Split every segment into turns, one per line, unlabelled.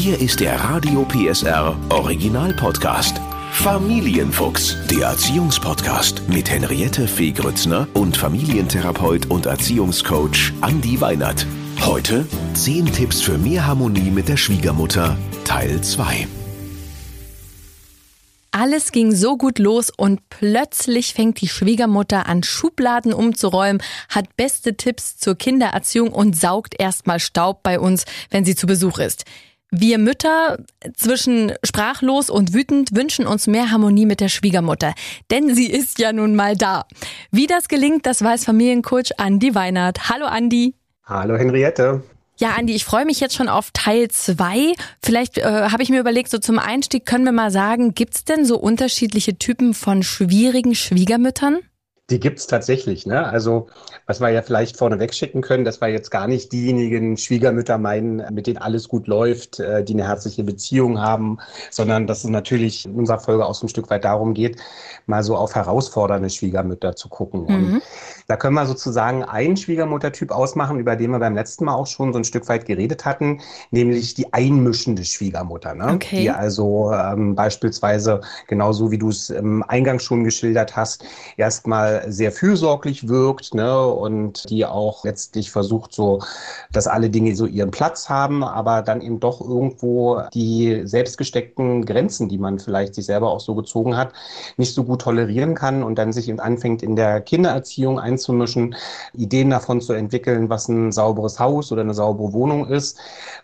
Hier ist der Radio PSR Original Podcast. Familienfuchs, der Erziehungspodcast mit Henriette Fee Grützner und Familientherapeut und Erziehungscoach Andi Weinert. Heute 10 Tipps für mehr Harmonie mit der Schwiegermutter, Teil 2.
Alles ging so gut los und plötzlich fängt die Schwiegermutter an, Schubladen umzuräumen, hat beste Tipps zur Kindererziehung und saugt erstmal Staub bei uns, wenn sie zu Besuch ist. Wir Mütter zwischen sprachlos und wütend wünschen uns mehr Harmonie mit der Schwiegermutter, denn sie ist ja nun mal da. Wie das gelingt, das weiß Familiencoach Andi Weinert. Hallo Andi.
Hallo Henriette.
Ja, Andi, ich freue mich jetzt schon auf Teil zwei. Vielleicht äh, habe ich mir überlegt, so zum Einstieg können wir mal sagen, gibt's denn so unterschiedliche Typen von schwierigen Schwiegermüttern?
Die gibt's tatsächlich. Ne? Also was wir ja vielleicht vorneweg schicken können, dass wir jetzt gar nicht diejenigen Schwiegermütter meinen, mit denen alles gut läuft, äh, die eine herzliche Beziehung haben, sondern dass es natürlich in unserer Folge auch so ein Stück weit darum geht, mal so auf herausfordernde Schwiegermütter zu gucken. Mhm. Und da können wir sozusagen einen Schwiegermuttertyp ausmachen, über den wir beim letzten Mal auch schon so ein Stück weit geredet hatten, nämlich die einmischende Schwiegermutter. Ne? Okay. Die also ähm, beispielsweise, genauso wie du es im Eingang schon geschildert hast, erstmal sehr fürsorglich wirkt ne? und die auch letztlich versucht, so, dass alle Dinge so ihren Platz haben, aber dann eben doch irgendwo die selbstgesteckten Grenzen, die man vielleicht sich selber auch so gezogen hat, nicht so gut tolerieren kann und dann sich eben anfängt, in der Kindererziehung einzusetzen einzumischen, Ideen davon zu entwickeln, was ein sauberes Haus oder eine saubere Wohnung ist.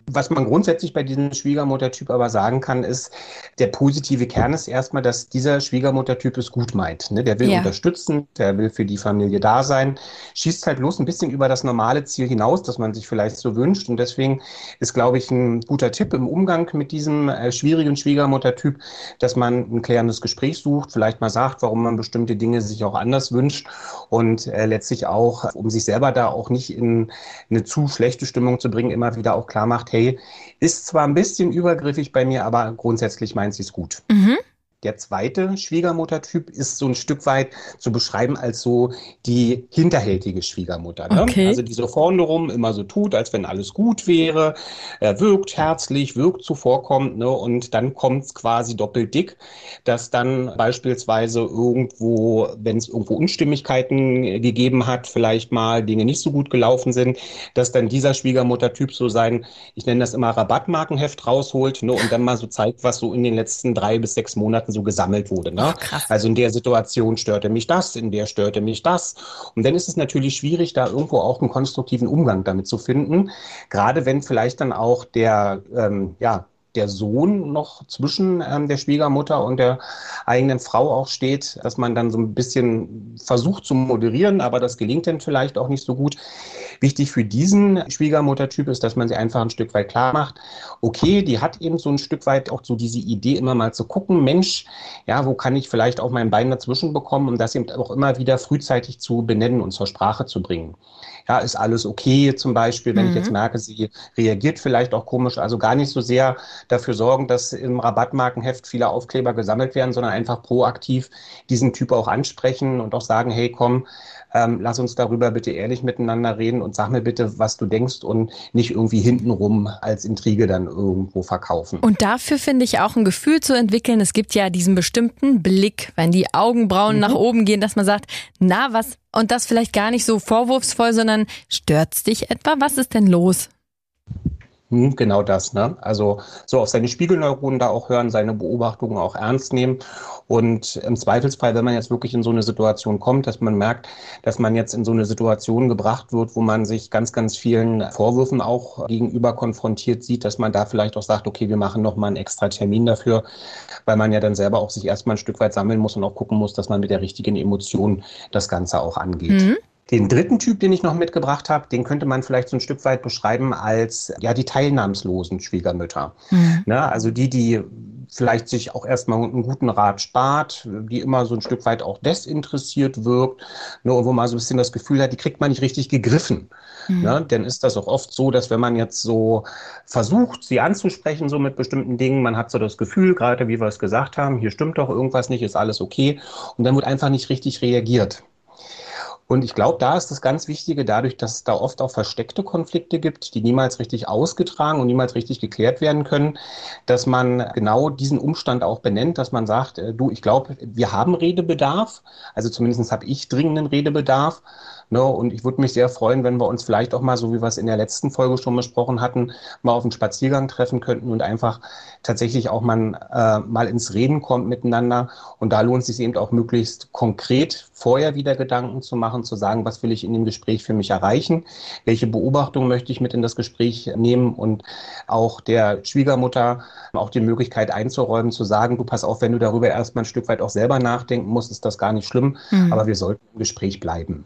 Was man grundsätzlich bei diesem Schwiegermuttertyp aber sagen kann, ist, der positive Kern ist erstmal, dass dieser Schwiegermuttertyp es gut meint. Ne? Der will ja. unterstützen, der will für die Familie da sein, schießt halt bloß ein bisschen über das normale Ziel hinaus, das man sich vielleicht so wünscht. Und deswegen ist, glaube ich, ein guter Tipp im Umgang mit diesem äh, schwierigen Schwiegermuttertyp, dass man ein klärendes Gespräch sucht, vielleicht mal sagt, warum man bestimmte Dinge sich auch anders wünscht und äh, letztlich auch, um sich selber da auch nicht in eine zu schlechte Stimmung zu bringen, immer wieder auch klar macht, hey, ist zwar ein bisschen übergriffig bei mir, aber grundsätzlich meint sie es gut. Mhm. Der zweite Schwiegermuttertyp ist so ein Stück weit zu beschreiben als so die hinterhältige Schwiegermutter. Ne? Okay. Also die so vorne rum immer so tut, als wenn alles gut wäre, er wirkt herzlich, wirkt zuvorkommend ne? und dann kommt es quasi doppelt dick, dass dann beispielsweise irgendwo, wenn es irgendwo Unstimmigkeiten gegeben hat, vielleicht mal Dinge nicht so gut gelaufen sind, dass dann dieser Schwiegermuttertyp so sein, ich nenne das immer Rabattmarkenheft rausholt ne? und dann mal so zeigt, was so in den letzten drei bis sechs Monaten Monaten so gesammelt wurde. Ne? Oh, also in der Situation störte mich das, in der störte mich das. Und dann ist es natürlich schwierig, da irgendwo auch einen konstruktiven Umgang damit zu finden. Gerade wenn vielleicht dann auch der, ähm, ja, der Sohn noch zwischen ähm, der Schwiegermutter und der eigenen Frau auch steht, dass man dann so ein bisschen versucht zu moderieren, aber das gelingt dann vielleicht auch nicht so gut. Wichtig für diesen Schwiegermuttertyp ist, dass man sie einfach ein Stück weit klar macht. Okay, die hat eben so ein Stück weit auch so diese Idee, immer mal zu gucken, Mensch, ja, wo kann ich vielleicht auch mein Bein dazwischen bekommen, um das eben auch immer wieder frühzeitig zu benennen und zur Sprache zu bringen. Ja, ist alles okay zum Beispiel, wenn mhm. ich jetzt mhm. merke, sie reagiert vielleicht auch komisch, also gar nicht so sehr dafür sorgen, dass im Rabattmarkenheft viele Aufkleber gesammelt werden, sondern einfach proaktiv diesen Typ auch ansprechen und auch sagen, hey, komm, ähm, lass uns darüber bitte ehrlich miteinander reden und sag mir bitte, was du denkst und nicht irgendwie hintenrum als Intrige dann irgendwo verkaufen.
Und dafür finde ich auch ein Gefühl zu entwickeln. Es gibt ja diesen bestimmten Blick, wenn die Augenbrauen mhm. nach oben gehen, dass man sagt, na, was, und das vielleicht gar nicht so vorwurfsvoll, sondern stört's dich etwa? Was ist denn los?
Hm, genau das, ne? Also so auf seine Spiegelneuronen da auch hören, seine Beobachtungen auch ernst nehmen. Und im Zweifelsfall, wenn man jetzt wirklich in so eine Situation kommt, dass man merkt, dass man jetzt in so eine Situation gebracht wird, wo man sich ganz, ganz vielen Vorwürfen auch gegenüber konfrontiert sieht, dass man da vielleicht auch sagt, okay, wir machen nochmal einen extra Termin dafür, weil man ja dann selber auch sich erstmal ein Stück weit sammeln muss und auch gucken muss, dass man mit der richtigen Emotion das Ganze auch angeht. Mhm. Den dritten Typ, den ich noch mitgebracht habe, den könnte man vielleicht so ein Stück weit beschreiben als ja die teilnahmslosen Schwiegermütter. Mhm. Ne, also die, die vielleicht sich auch erstmal einen guten Rat spart, die immer so ein Stück weit auch desinteressiert wirkt, ne, wo man so ein bisschen das Gefühl hat, die kriegt man nicht richtig gegriffen. Mhm. Ne, denn ist das auch oft so, dass wenn man jetzt so versucht, sie anzusprechen, so mit bestimmten Dingen, man hat so das Gefühl, gerade wie wir es gesagt haben, hier stimmt doch irgendwas nicht, ist alles okay, und dann wird einfach nicht richtig reagiert. Und ich glaube, da ist das ganz Wichtige, dadurch, dass es da oft auch versteckte Konflikte gibt, die niemals richtig ausgetragen und niemals richtig geklärt werden können, dass man genau diesen Umstand auch benennt, dass man sagt, äh, du, ich glaube, wir haben Redebedarf, also zumindest habe ich dringenden Redebedarf. Ne? Und ich würde mich sehr freuen, wenn wir uns vielleicht auch mal, so wie wir es in der letzten Folge schon besprochen hatten, mal auf einen Spaziergang treffen könnten und einfach tatsächlich auch mal, äh, mal ins Reden kommt miteinander. Und da lohnt es sich eben auch möglichst konkret vorher wieder Gedanken zu machen, zu sagen, was will ich in dem Gespräch für mich erreichen, welche Beobachtungen möchte ich mit in das Gespräch nehmen und auch der Schwiegermutter auch die Möglichkeit einzuräumen, zu sagen, du pass auf, wenn du darüber erstmal ein Stück weit auch selber nachdenken musst, ist das gar nicht schlimm, mhm. aber wir sollten im Gespräch bleiben.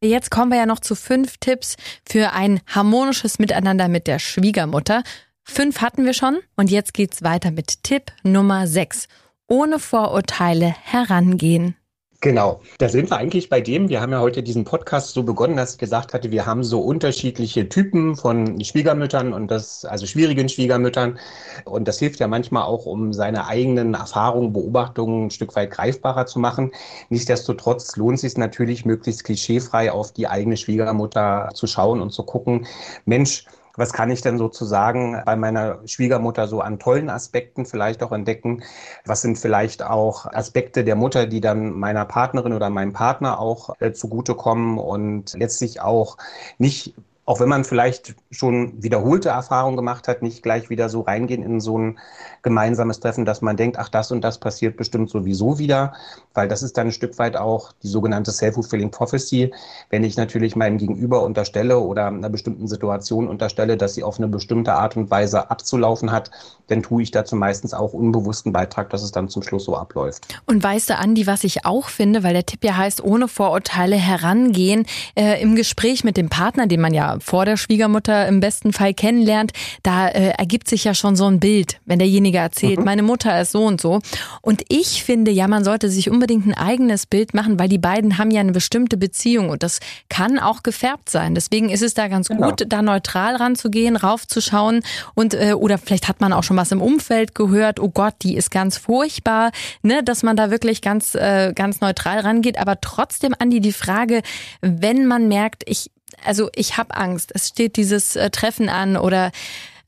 Jetzt kommen wir ja noch zu fünf Tipps für ein harmonisches Miteinander mit der Schwiegermutter. Fünf hatten wir schon und jetzt geht's weiter mit Tipp Nummer sechs. Ohne Vorurteile herangehen.
Genau, da sind wir eigentlich bei dem, wir haben ja heute diesen Podcast so begonnen, dass ich gesagt hatte, wir haben so unterschiedliche Typen von Schwiegermüttern und das, also schwierigen Schwiegermüttern. Und das hilft ja manchmal auch, um seine eigenen Erfahrungen, Beobachtungen ein Stück weit greifbarer zu machen. Nichtsdestotrotz lohnt es sich natürlich, möglichst klischeefrei auf die eigene Schwiegermutter zu schauen und zu gucken, Mensch, was kann ich denn sozusagen bei meiner Schwiegermutter so an tollen Aspekten vielleicht auch entdecken? Was sind vielleicht auch Aspekte der Mutter, die dann meiner Partnerin oder meinem Partner auch äh, zugutekommen und letztlich auch nicht auch wenn man vielleicht schon wiederholte Erfahrungen gemacht hat, nicht gleich wieder so reingehen in so ein gemeinsames Treffen, dass man denkt, ach, das und das passiert bestimmt sowieso wieder, weil das ist dann ein Stück weit auch die sogenannte Self-Fulfilling Prophecy. Wenn ich natürlich meinem Gegenüber unterstelle oder einer bestimmten Situation unterstelle, dass sie auf eine bestimmte Art und Weise abzulaufen hat, dann tue ich dazu meistens auch unbewussten Beitrag, dass es dann zum Schluss so abläuft.
Und weißt du, Andi, was ich auch finde, weil der Tipp ja heißt, ohne Vorurteile herangehen, äh, im Gespräch mit dem Partner, den man ja vor der Schwiegermutter im besten Fall kennenlernt, da äh, ergibt sich ja schon so ein Bild, wenn derjenige erzählt, mhm. meine Mutter ist so und so. Und ich finde ja, man sollte sich unbedingt ein eigenes Bild machen, weil die beiden haben ja eine bestimmte Beziehung und das kann auch gefärbt sein. Deswegen ist es da ganz genau. gut, da neutral ranzugehen, raufzuschauen und äh, oder vielleicht hat man auch schon was im Umfeld gehört, oh Gott, die ist ganz furchtbar, ne, dass man da wirklich ganz äh, ganz neutral rangeht, aber trotzdem Andi die Frage, wenn man merkt, ich also ich habe Angst. Es steht dieses äh, Treffen an oder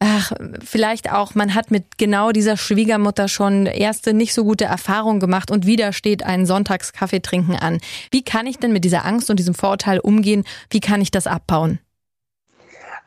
ach, vielleicht auch, man hat mit genau dieser Schwiegermutter schon erste nicht so gute Erfahrungen gemacht und wieder steht ein Sonntagskaffee trinken an. Wie kann ich denn mit dieser Angst und diesem Vorurteil umgehen? Wie kann ich das abbauen?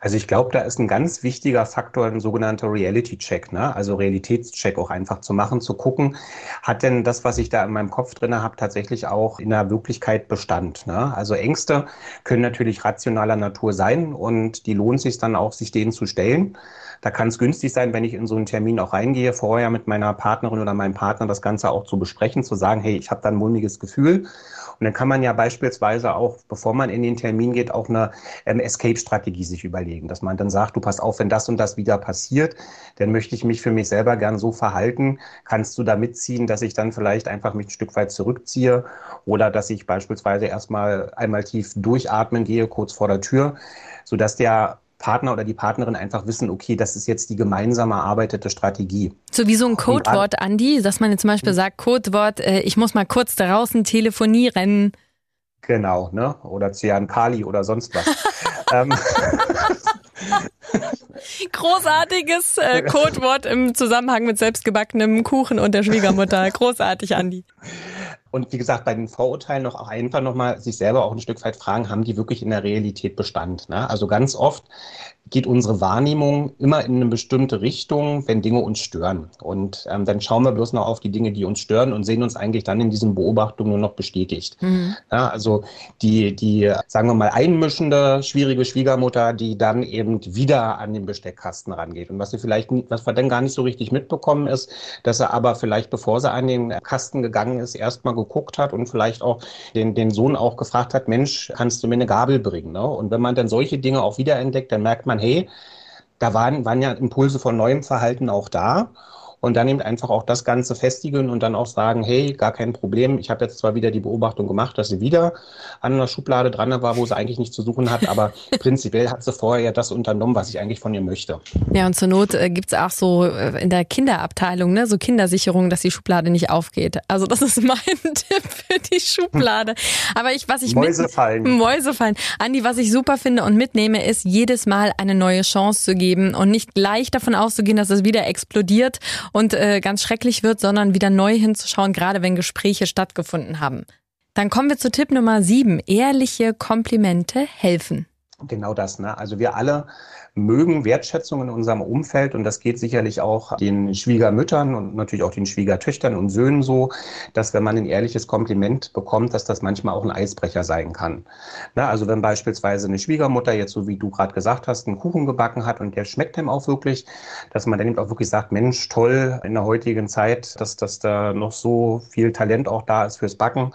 Also ich glaube, da ist ein ganz wichtiger Faktor ein sogenannter Reality-Check, ne? also Realitätscheck auch einfach zu machen, zu gucken, hat denn das, was ich da in meinem Kopf drinne habe, tatsächlich auch in der Wirklichkeit Bestand. Ne? Also Ängste können natürlich rationaler Natur sein und die lohnt sich dann auch, sich denen zu stellen. Da kann es günstig sein, wenn ich in so einen Termin auch reingehe, vorher mit meiner Partnerin oder meinem Partner das Ganze auch zu besprechen, zu sagen, hey, ich habe da ein mulmiges Gefühl und dann kann man ja beispielsweise auch, bevor man in den Termin geht, auch eine ähm, Escape-Strategie sich überlegen, dass man dann sagt, du pass auf, wenn das und das wieder passiert, dann möchte ich mich für mich selber gern so verhalten. Kannst du da mitziehen, dass ich dann vielleicht einfach mich ein Stück weit zurückziehe oder dass ich beispielsweise erstmal einmal tief durchatmen gehe, kurz vor der Tür, sodass der Partner oder die Partnerin einfach wissen, okay, das ist jetzt die gemeinsam erarbeitete Strategie.
So wie so ein Codewort, Andi, dass man jetzt zum Beispiel hm. sagt, Codewort, äh, ich muss mal kurz draußen telefonieren.
Genau, ne? Oder Cyan Kali oder sonst was. Ähm.
Großartiges äh, Codewort im Zusammenhang mit selbstgebackenem Kuchen und der Schwiegermutter. Großartig, Andi.
Und wie gesagt, bei den Vorurteilen noch auch einfach nochmal sich selber auch ein Stück weit fragen, haben die wirklich in der Realität Bestand? Ne? Also ganz oft geht unsere Wahrnehmung immer in eine bestimmte Richtung, wenn Dinge uns stören. Und ähm, dann schauen wir bloß noch auf die Dinge, die uns stören und sehen uns eigentlich dann in diesen Beobachtungen nur noch bestätigt. Mhm. Ja, also die, die, sagen wir mal, einmischende, schwierige Schwiegermutter, die dann eben wieder an den Besteckkasten rangeht. Und was sie vielleicht, was wir dann gar nicht so richtig mitbekommen ist, dass er aber vielleicht, bevor sie an den Kasten gegangen ist, erstmal geguckt hat und vielleicht auch den, den Sohn auch gefragt hat, Mensch, kannst du mir eine Gabel bringen? Ne? Und wenn man dann solche Dinge auch wiederentdeckt, dann merkt man, hey, da waren, waren ja Impulse von neuem Verhalten auch da. Und dann eben einfach auch das Ganze festigen und dann auch sagen, hey, gar kein Problem, ich habe jetzt zwar wieder die Beobachtung gemacht, dass sie wieder an einer Schublade dran war, wo sie eigentlich nichts zu suchen hat, aber prinzipiell hat sie vorher ja das unternommen, was ich eigentlich von ihr möchte.
Ja, und zur Not äh, gibt's auch so äh, in der Kinderabteilung, ne, so Kindersicherung, dass die Schublade nicht aufgeht. Also das ist mein Tipp für die Schublade. Aber ich, was ich
Mäuse fallen.
Mäuse fallen. Andi, was ich super finde und mitnehme, ist jedes Mal eine neue Chance zu geben und nicht gleich davon auszugehen, dass es wieder explodiert und äh, ganz schrecklich wird, sondern wieder neu hinzuschauen, gerade wenn Gespräche stattgefunden haben. Dann kommen wir zu Tipp Nummer sieben. Ehrliche Komplimente helfen.
Genau das, ne? Also wir alle mögen Wertschätzung in unserem Umfeld und das geht sicherlich auch den Schwiegermüttern und natürlich auch den Schwiegertöchtern und Söhnen so, dass wenn man ein ehrliches Kompliment bekommt, dass das manchmal auch ein Eisbrecher sein kann. Na, also wenn beispielsweise eine Schwiegermutter jetzt so wie du gerade gesagt hast, einen Kuchen gebacken hat und der schmeckt einem auch wirklich, dass man dann eben auch wirklich sagt, Mensch, toll in der heutigen Zeit, dass, dass da noch so viel Talent auch da ist fürs Backen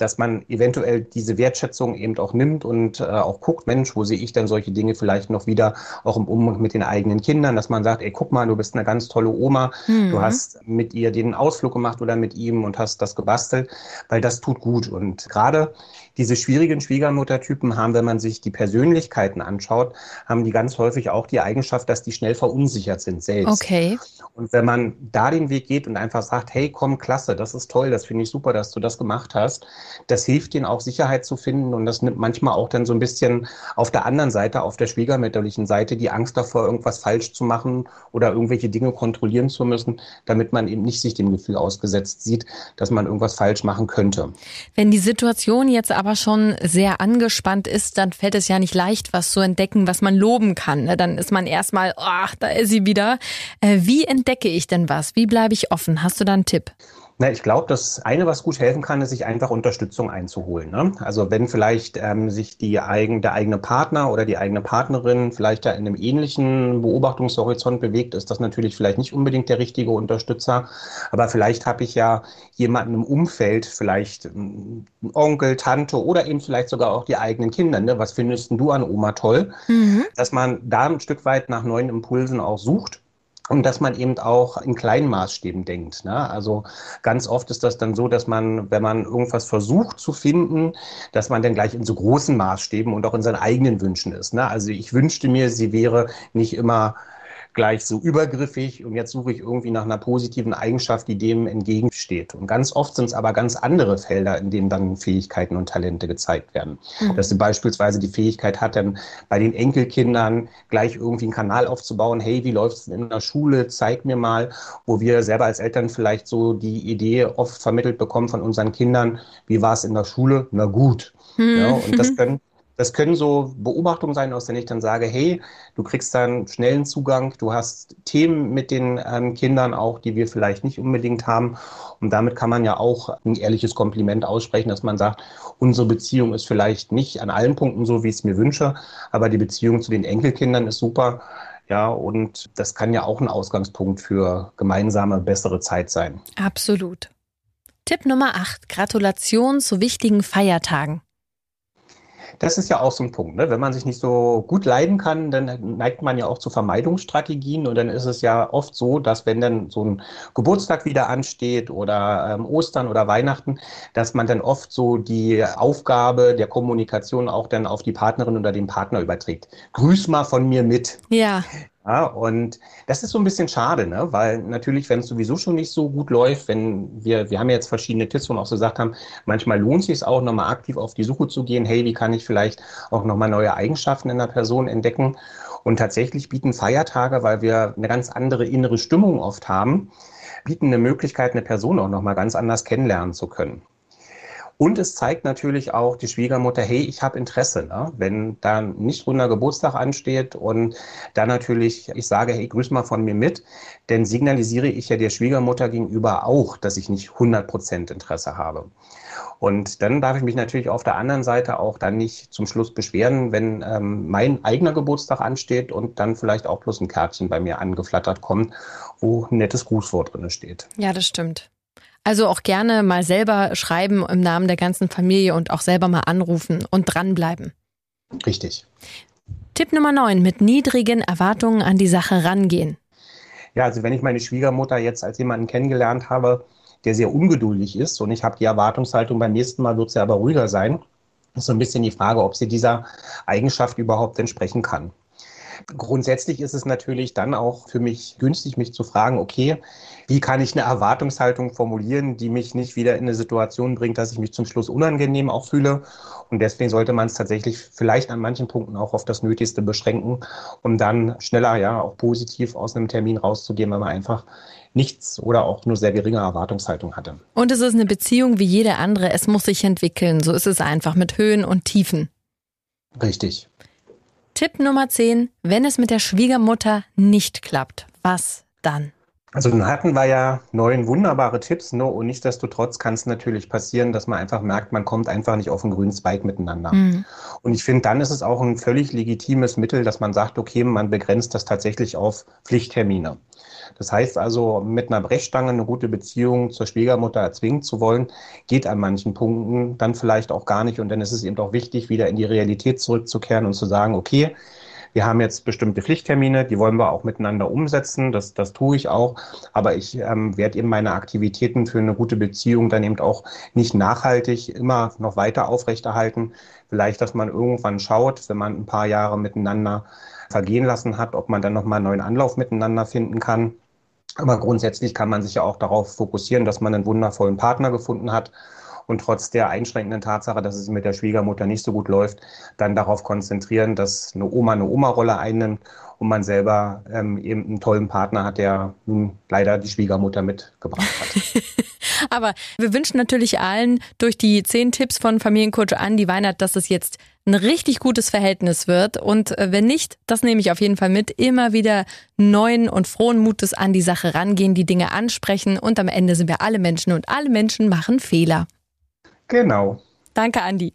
dass man eventuell diese Wertschätzung eben auch nimmt und äh, auch guckt, Mensch, wo sehe ich denn solche Dinge vielleicht noch wieder auch im Umgang mit den eigenen Kindern, dass man sagt, ey, guck mal, du bist eine ganz tolle Oma, mhm. du hast mit ihr den Ausflug gemacht oder mit ihm und hast das gebastelt, weil das tut gut. Und gerade diese schwierigen Schwiegermuttertypen haben, wenn man sich die Persönlichkeiten anschaut, haben die ganz häufig auch die Eigenschaft, dass die schnell verunsichert sind selbst.
Okay.
Und wenn man da den Weg geht und einfach sagt, hey, komm, klasse, das ist toll, das finde ich super, dass du das gemacht hast, das hilft ihnen auch Sicherheit zu finden und das nimmt manchmal auch dann so ein bisschen auf der anderen Seite, auf der schwiegermütterlichen Seite, die Angst davor, irgendwas falsch zu machen oder irgendwelche Dinge kontrollieren zu müssen, damit man eben nicht sich dem Gefühl ausgesetzt sieht, dass man irgendwas falsch machen könnte.
Wenn die Situation jetzt aber schon sehr angespannt ist, dann fällt es ja nicht leicht, was zu entdecken, was man loben kann. Ne? Dann ist man erstmal, ach, da ist sie wieder. Äh, wie entdecke ich denn was? Wie bleibe ich offen? Hast du da einen Tipp?
Na, ich glaube, das eine, was gut helfen kann, ist, sich einfach Unterstützung einzuholen. Ne? Also wenn vielleicht ähm, sich die eigen, der eigene Partner oder die eigene Partnerin vielleicht da in einem ähnlichen Beobachtungshorizont bewegt, ist das natürlich vielleicht nicht unbedingt der richtige Unterstützer. Aber vielleicht habe ich ja jemanden im Umfeld, vielleicht ähm, Onkel, Tante oder eben vielleicht sogar auch die eigenen Kinder. Ne? Was findest du an Oma toll? Mhm. Dass man da ein Stück weit nach neuen Impulsen auch sucht und dass man eben auch in kleinen Maßstäben denkt. Ne? Also ganz oft ist das dann so, dass man, wenn man irgendwas versucht zu finden, dass man dann gleich in so großen Maßstäben und auch in seinen eigenen Wünschen ist. Ne? Also ich wünschte mir, sie wäre nicht immer gleich so übergriffig und jetzt suche ich irgendwie nach einer positiven Eigenschaft, die dem entgegensteht. Und ganz oft sind es aber ganz andere Felder, in denen dann Fähigkeiten und Talente gezeigt werden. Mhm. Dass sie beispielsweise die Fähigkeit hat, dann bei den Enkelkindern gleich irgendwie einen Kanal aufzubauen, hey, wie läuft es in der Schule, zeig mir mal, wo wir selber als Eltern vielleicht so die Idee oft vermittelt bekommen von unseren Kindern, wie war es in der Schule? Na gut. Mhm. Ja, und das können das können so Beobachtungen sein, aus denen ich dann sage, hey, du kriegst dann schnellen Zugang, du hast Themen mit den ähm, Kindern auch, die wir vielleicht nicht unbedingt haben. Und damit kann man ja auch ein ehrliches Kompliment aussprechen, dass man sagt, unsere Beziehung ist vielleicht nicht an allen Punkten so, wie ich es mir wünsche, aber die Beziehung zu den Enkelkindern ist super. Ja, und das kann ja auch ein Ausgangspunkt für gemeinsame, bessere Zeit sein.
Absolut. Tipp Nummer 8. Gratulation zu wichtigen Feiertagen.
Das ist ja auch so ein Punkt. Ne? Wenn man sich nicht so gut leiden kann, dann neigt man ja auch zu Vermeidungsstrategien. Und dann ist es ja oft so, dass wenn dann so ein Geburtstag wieder ansteht oder ähm, Ostern oder Weihnachten, dass man dann oft so die Aufgabe der Kommunikation auch dann auf die Partnerin oder den Partner überträgt. Grüß mal von mir mit.
Ja.
Ja, und das ist so ein bisschen schade, ne? weil natürlich, wenn es sowieso schon nicht so gut läuft, wenn wir, wir haben ja jetzt verschiedene Tipps, wo wir auch so gesagt haben, manchmal lohnt es sich auch nochmal aktiv auf die Suche zu gehen, hey, wie kann ich vielleicht auch nochmal neue Eigenschaften in der Person entdecken? Und tatsächlich bieten Feiertage, weil wir eine ganz andere innere Stimmung oft haben, bieten eine Möglichkeit, eine Person auch nochmal ganz anders kennenlernen zu können. Und es zeigt natürlich auch die Schwiegermutter, hey, ich habe Interesse. Ne? Wenn da nicht runder Geburtstag ansteht und dann natürlich, ich sage, hey, grüß mal von mir mit, dann signalisiere ich ja der Schwiegermutter gegenüber auch, dass ich nicht 100 Prozent Interesse habe. Und dann darf ich mich natürlich auf der anderen Seite auch dann nicht zum Schluss beschweren, wenn ähm, mein eigener Geburtstag ansteht und dann vielleicht auch bloß ein Kärtchen bei mir angeflattert kommt, wo ein nettes Grußwort drin steht.
Ja, das stimmt. Also auch gerne mal selber schreiben im Namen der ganzen Familie und auch selber mal anrufen und dranbleiben.
Richtig.
Tipp Nummer 9. Mit niedrigen Erwartungen an die Sache rangehen.
Ja, also wenn ich meine Schwiegermutter jetzt als jemanden kennengelernt habe, der sehr ungeduldig ist und ich habe die Erwartungshaltung, beim nächsten Mal wird sie aber ruhiger sein, ist so ein bisschen die Frage, ob sie dieser Eigenschaft überhaupt entsprechen kann. Grundsätzlich ist es natürlich dann auch für mich günstig, mich zu fragen, okay, wie kann ich eine Erwartungshaltung formulieren, die mich nicht wieder in eine Situation bringt, dass ich mich zum Schluss unangenehm auch fühle. Und deswegen sollte man es tatsächlich vielleicht an manchen Punkten auch auf das Nötigste beschränken, um dann schneller ja auch positiv aus einem Termin rauszugehen, weil man einfach nichts oder auch nur sehr geringe Erwartungshaltung hatte.
Und es ist eine Beziehung wie jede andere. Es muss sich entwickeln. So ist es einfach mit Höhen und Tiefen.
Richtig.
Tipp Nummer 10, wenn es mit der Schwiegermutter nicht klappt, was dann?
Also dann hatten wir ja neun wunderbare Tipps, ne? und nichtsdestotrotz kann es natürlich passieren, dass man einfach merkt, man kommt einfach nicht auf einen grünen Zweig miteinander. Mhm. Und ich finde, dann ist es auch ein völlig legitimes Mittel, dass man sagt, okay, man begrenzt das tatsächlich auf Pflichttermine. Das heißt also, mit einer Brechstange eine gute Beziehung zur Schwiegermutter erzwingen zu wollen, geht an manchen Punkten dann vielleicht auch gar nicht. Und dann ist es eben auch wichtig, wieder in die Realität zurückzukehren und zu sagen, okay, wir haben jetzt bestimmte Pflichttermine, die wollen wir auch miteinander umsetzen. Das, das tue ich auch. Aber ich ähm, werde eben meine Aktivitäten für eine gute Beziehung dann eben auch nicht nachhaltig immer noch weiter aufrechterhalten. Vielleicht, dass man irgendwann schaut, wenn man ein paar Jahre miteinander vergehen lassen hat, ob man dann nochmal einen neuen Anlauf miteinander finden kann. Aber grundsätzlich kann man sich ja auch darauf fokussieren, dass man einen wundervollen Partner gefunden hat und trotz der einschränkenden Tatsache, dass es mit der Schwiegermutter nicht so gut läuft, dann darauf konzentrieren, dass eine Oma eine Oma-Rolle einnimmt und man selber ähm, eben einen tollen Partner hat, der nun leider die Schwiegermutter mitgebracht hat.
Aber wir wünschen natürlich allen durch die zehn Tipps von Familiencoach Andi Weinert, dass es jetzt ein richtig gutes Verhältnis wird. Und äh, wenn nicht, das nehme ich auf jeden Fall mit, immer wieder neuen und frohen Mutes an die Sache rangehen, die Dinge ansprechen und am Ende sind wir alle Menschen und alle Menschen machen Fehler.
Genau.
Danke, Andi.